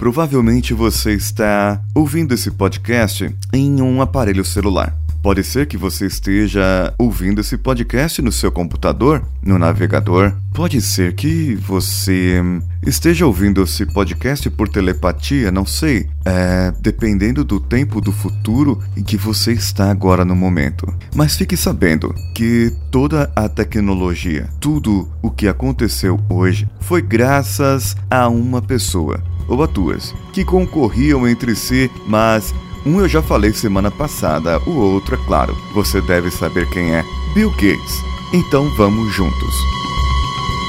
Provavelmente você está ouvindo esse podcast em um aparelho celular. Pode ser que você esteja ouvindo esse podcast no seu computador, no navegador. Pode ser que você esteja ouvindo esse podcast por telepatia, não sei. É, dependendo do tempo do futuro em que você está agora no momento. Mas fique sabendo que toda a tecnologia, tudo o que aconteceu hoje, foi graças a uma pessoa, ou a duas, que concorriam entre si, mas um eu já falei semana passada, o outro, é claro, você deve saber quem é: Bill Gates. Então vamos juntos.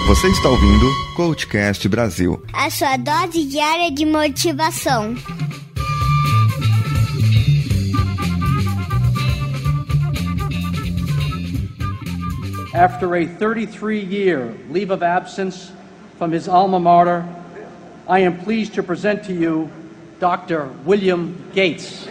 Você está ouvindo Coachcast Brasil a sua dose diária de motivação. After a 33 year leave of absence from his alma mater, I am pleased to present to you Dr. William Gates.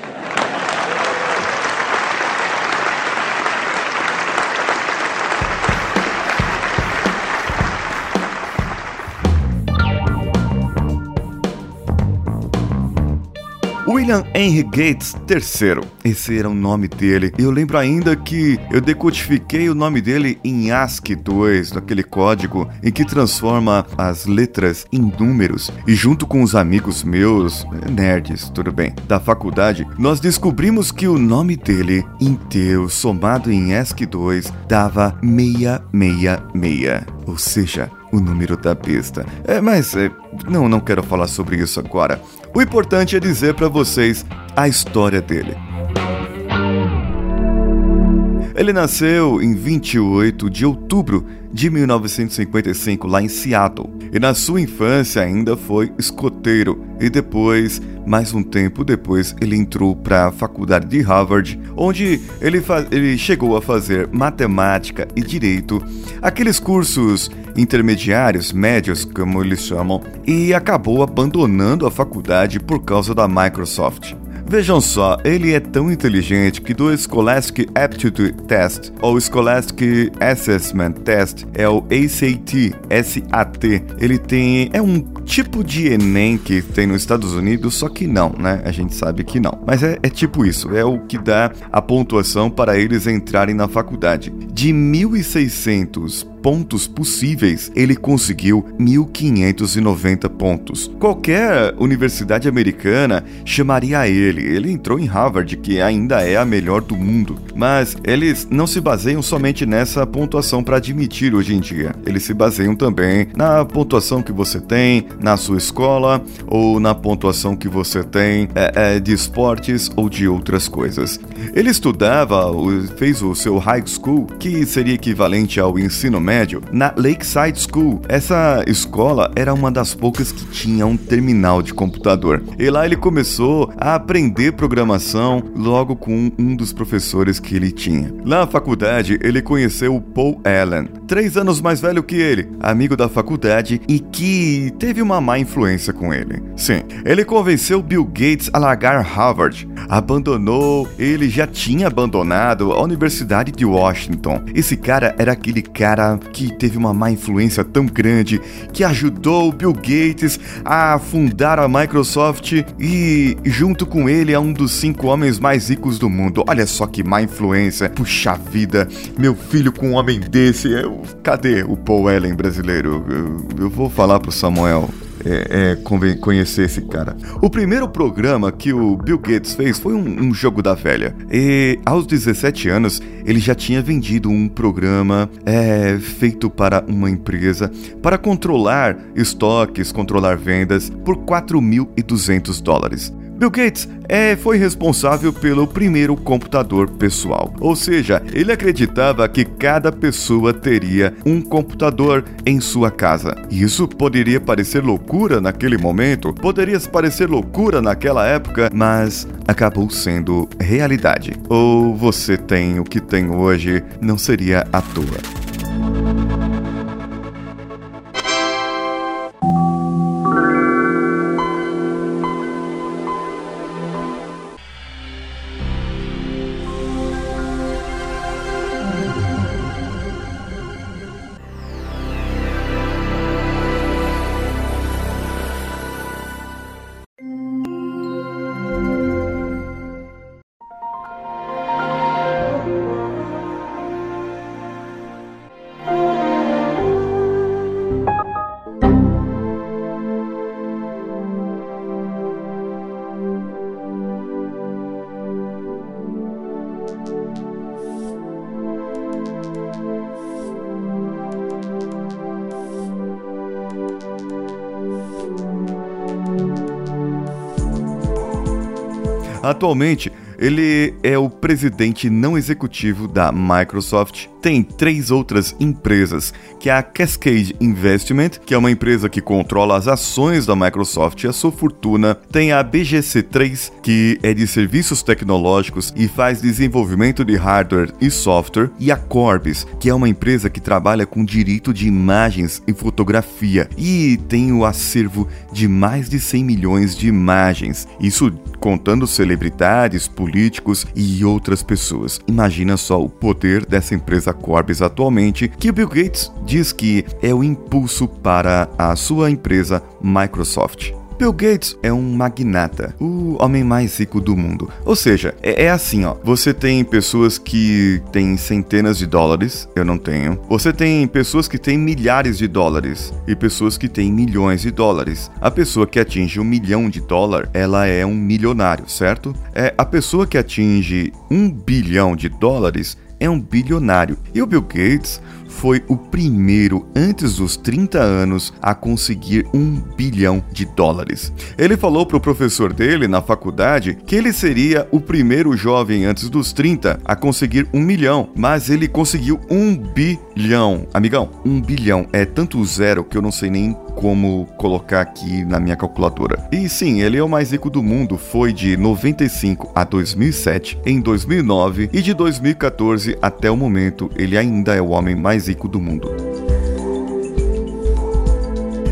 William Henry Gates III. Esse era o nome dele. Eu lembro ainda que eu decodifiquei o nome dele em ASCII 2, naquele código em que transforma as letras em números. E junto com os amigos meus, nerds, tudo bem, da faculdade, nós descobrimos que o nome dele inteiro, somado em ASCII 2, dava 666. Ou seja, o número da besta. É, mas é, não, não quero falar sobre isso agora. O importante é dizer para vocês a história dele. Ele nasceu em 28 de outubro de 1955 lá em Seattle. E na sua infância ainda foi escoteiro e depois, mais um tempo depois, ele entrou para a faculdade de Harvard, onde ele, ele chegou a fazer matemática e direito, aqueles cursos intermediários, médios, como eles chamam, e acabou abandonando a faculdade por causa da Microsoft. Vejam só, ele é tão inteligente que do Scholastic Aptitude Test ou Scholastic Assessment Test é o ACT, SAT. Ele tem é um tipo de ENEM que tem nos Estados Unidos, só que não, né? A gente sabe que não. Mas é, é tipo isso, é o que dá a pontuação para eles entrarem na faculdade. De 1.600 pontos possíveis, ele conseguiu 1.590 pontos. Qualquer universidade americana chamaria ele. Ele entrou em Harvard, que ainda é a melhor do mundo. Mas eles não se baseiam somente nessa pontuação para admitir hoje em dia. Eles se baseiam também na pontuação que você tem na sua escola ou na pontuação que você tem é, é, de esportes ou de outras coisas. Ele estudava, fez o seu high school, que seria equivalente ao ensino médio médio na Lakeside School. Essa escola era uma das poucas que tinha um terminal de computador. E lá ele começou a aprender programação logo com um dos professores que ele tinha. Na faculdade, ele conheceu o Paul Allen, três anos mais velho que ele, amigo da faculdade e que teve uma má influência com ele. Sim, ele convenceu Bill Gates a largar Harvard. Abandonou, ele já tinha abandonado a Universidade de Washington. Esse cara era aquele cara que teve uma má influência tão grande que ajudou Bill Gates a fundar a Microsoft e, junto com ele, é um dos cinco homens mais ricos do mundo. Olha só que má influência. Puxa vida, meu filho com um homem desse. Eu, cadê o Paul Allen brasileiro? Eu, eu vou falar pro Samuel é, é, conhecer esse cara. O primeiro programa que o Bill Gates fez foi um, um, jogo da velha. E aos 17 anos, ele já tinha vendido um programa é, feito para uma empresa para controlar estoques, controlar vendas por 4.200 dólares. Bill Gates é, foi responsável pelo primeiro computador pessoal, ou seja, ele acreditava que cada pessoa teria um computador em sua casa. Isso poderia parecer loucura naquele momento, poderia parecer loucura naquela época, mas acabou sendo realidade. Ou você tem o que tem hoje, não seria à toa. Atualmente, ele é o presidente não executivo da Microsoft. Tem três outras empresas, que é a Cascade Investment, que é uma empresa que controla as ações da Microsoft e a sua fortuna. Tem a BGC3, que é de serviços tecnológicos e faz desenvolvimento de hardware e software. E a Corbis, que é uma empresa que trabalha com direito de imagens e fotografia e tem o acervo de mais de 100 milhões de imagens. Isso contando celebridades, políticos e outras pessoas. Imagina só o poder dessa empresa Corbis atualmente, que Bill Gates diz que é o impulso para a sua empresa Microsoft. Bill Gates é um magnata, o homem mais rico do mundo. Ou seja, é, é, assim, ó. Você tem pessoas que têm centenas de dólares, eu não tenho. Você tem pessoas que têm milhares de dólares e pessoas que têm milhões de dólares. A pessoa que atinge um milhão de dólar, ela é um milionário, certo? É a pessoa que atinge um bilhão de dólares é um bilionário. E o Bill Gates foi o primeiro antes dos 30 anos a conseguir um bilhão de dólares. Ele falou para o professor dele na faculdade que ele seria o primeiro jovem antes dos 30 a conseguir um milhão, mas ele conseguiu um bilhão. Amigão, um bilhão é tanto zero que eu não sei nem como colocar aqui na minha calculadora. E sim, ele é o mais rico do mundo, foi de 95 a 2007, em 2009 e de 2014 até o momento, ele ainda é o homem mais rico do mundo.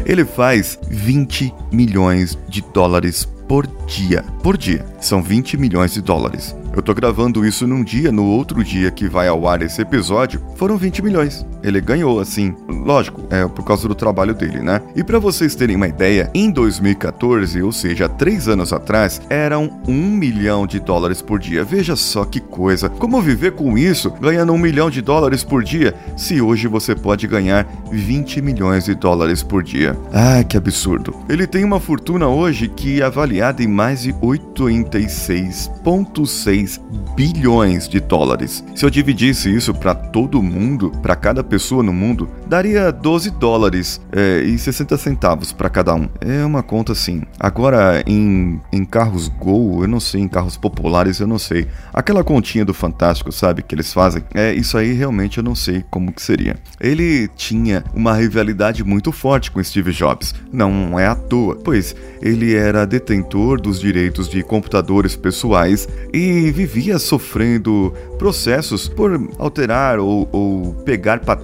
Ele faz 20 milhões de dólares por dia. Por dia. São 20 milhões de dólares. Eu tô gravando isso num dia, no outro dia que vai ao ar esse episódio, foram 20 milhões. Ele ganhou, assim, lógico, é por causa do trabalho dele, né? E para vocês terem uma ideia, em 2014, ou seja, três anos atrás, eram um milhão de dólares por dia. Veja só que coisa. Como viver com isso, ganhando um milhão de dólares por dia, se hoje você pode ganhar 20 milhões de dólares por dia? Ah, que absurdo. Ele tem uma fortuna hoje que é avaliada em mais de 86,6 bilhões de dólares. Se eu dividisse isso para todo mundo, para cada pessoa no mundo, daria 12 dólares é, e 60 centavos para cada um. É uma conta assim. Agora, em, em carros Gol, eu não sei, em carros populares, eu não sei. Aquela continha do Fantástico, sabe, que eles fazem, é isso aí realmente eu não sei como que seria. Ele tinha uma rivalidade muito forte com Steve Jobs. Não é à toa, pois ele era detentor dos direitos de computadores pessoais e vivia sofrendo processos por alterar ou, ou, pegar patentes,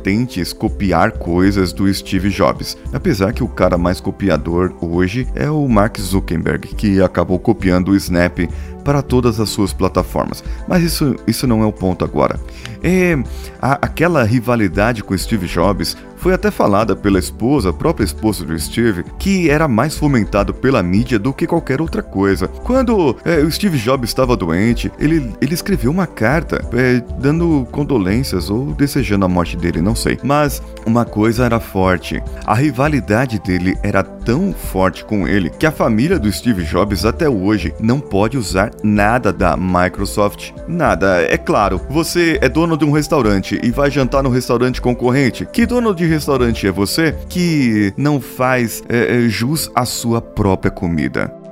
copiar coisas do Steve Jobs. Apesar que o cara mais copiador hoje é o Mark Zuckerberg, que acabou copiando o Snap para todas as suas plataformas. Mas isso, isso não é o ponto agora. É, a, aquela rivalidade com Steve Jobs foi até falada pela esposa, a própria esposa do Steve, que era mais fomentado pela mídia do que qualquer outra coisa. Quando é, o Steve Jobs estava doente, ele, ele escreveu uma carta é, dando condolências ou desejando a morte dele, não sei. Mas uma coisa era forte: a rivalidade dele era tão forte com ele que a família do Steve Jobs até hoje não pode usar nada da Microsoft. Nada. É claro, você é dono de um restaurante e vai jantar no restaurante concorrente. Que dono de restaurante é você que não faz é, é, jus à sua própria comida?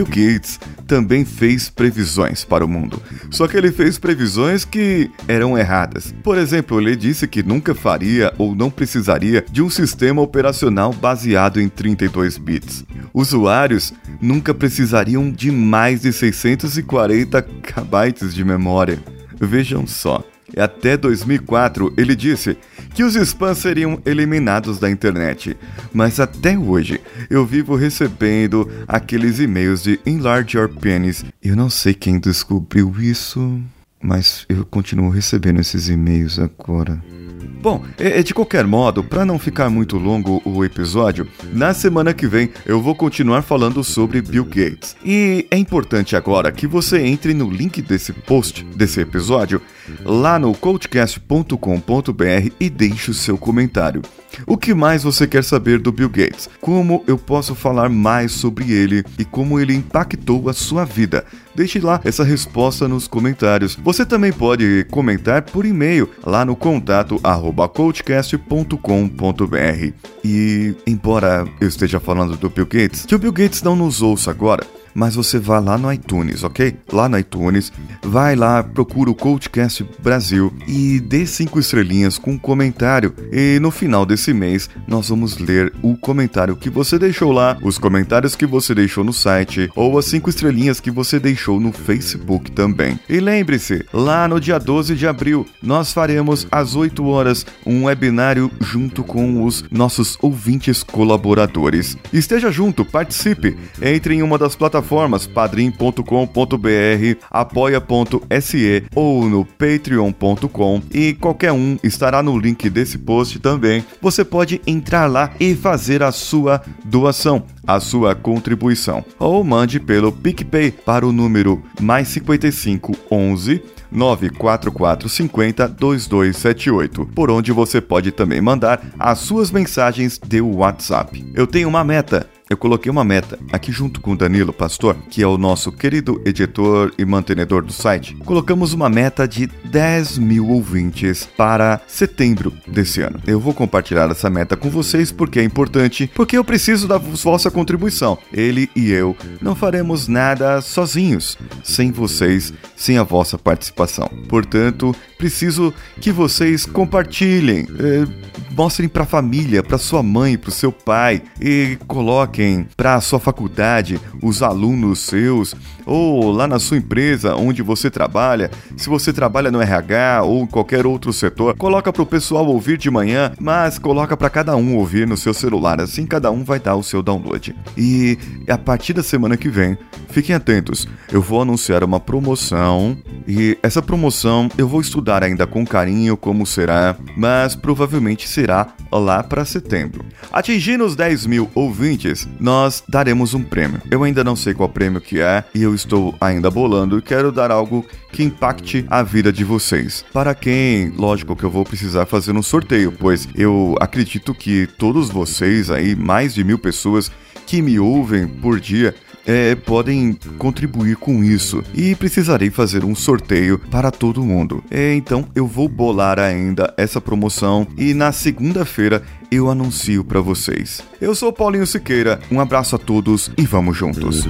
Bill Gates também fez previsões para o mundo. Só que ele fez previsões que eram erradas. Por exemplo, ele disse que nunca faria ou não precisaria de um sistema operacional baseado em 32 bits. Usuários nunca precisariam de mais de 640 KB de memória. Vejam só. Até 2004, ele disse que os spams seriam eliminados da internet. Mas até hoje, eu vivo recebendo aqueles e-mails de Enlarge Your Penis. Eu não sei quem descobriu isso, mas eu continuo recebendo esses e-mails agora. Bom, é, é de qualquer modo, para não ficar muito longo o episódio, na semana que vem eu vou continuar falando sobre Bill Gates. E é importante agora que você entre no link desse post, desse episódio, lá no coachcast.com.br e deixe o seu comentário. O que mais você quer saber do Bill Gates? Como eu posso falar mais sobre ele e como ele impactou a sua vida? Deixe lá essa resposta nos comentários. Você também pode comentar por e-mail lá no contato coachcast.com.br. E embora eu esteja falando do Bill Gates, que o Bill Gates não nos ouça agora, mas você vai lá no iTunes, ok? Lá no iTunes, vai lá, procura o Coachcast Brasil e dê cinco estrelinhas com um comentário. E no final desse mês, nós vamos ler o comentário que você deixou lá, os comentários que você deixou no site ou as cinco estrelinhas que você deixou no Facebook também. E lembre-se, lá no dia 12 de abril, nós faremos às 8 horas um webinário junto com os nossos ouvintes colaboradores. Esteja junto, participe, entre em uma das plataformas plataformas padrim.com.br, apoia.se ou no patreon.com e qualquer um estará no link desse post também. Você pode entrar lá e fazer a sua doação, a sua contribuição. Ou mande pelo PicPay para o número mais 55 11 94450 2278, por onde você pode também mandar as suas mensagens de WhatsApp. Eu tenho uma meta eu coloquei uma meta aqui junto com o Danilo Pastor, que é o nosso querido editor e mantenedor do site. Colocamos uma meta de 10 mil ouvintes para setembro desse ano. Eu vou compartilhar essa meta com vocês porque é importante, porque eu preciso da vossa contribuição. Ele e eu não faremos nada sozinhos, sem vocês, sem a vossa participação. Portanto, preciso que vocês compartilhem, eh, mostrem para a família, para sua mãe, para o seu pai e coloquem para a sua faculdade os alunos seus ou lá na sua empresa onde você trabalha. Se você trabalha no RH ou em qualquer outro setor, coloca para o pessoal ouvir de manhã, mas coloca para cada um ouvir no seu celular. Assim cada um vai dar o seu download. E a partir da semana que vem, fiquem atentos. Eu vou anunciar uma promoção e essa promoção eu vou estudar ainda com carinho como será, mas provavelmente será lá para setembro. Atingindo os 10 mil ouvintes, nós daremos um prêmio. Eu ainda não sei qual prêmio que é e eu estou ainda bolando e quero dar algo que impacte a vida de vocês. Para quem, lógico que eu vou precisar fazer um sorteio, pois eu acredito que todos vocês aí, mais de mil pessoas que me ouvem por dia, é, podem contribuir com isso e precisarei fazer um sorteio para todo mundo. É, então eu vou bolar ainda essa promoção e na segunda-feira eu anuncio para vocês. Eu sou Paulinho Siqueira, um abraço a todos e vamos juntos.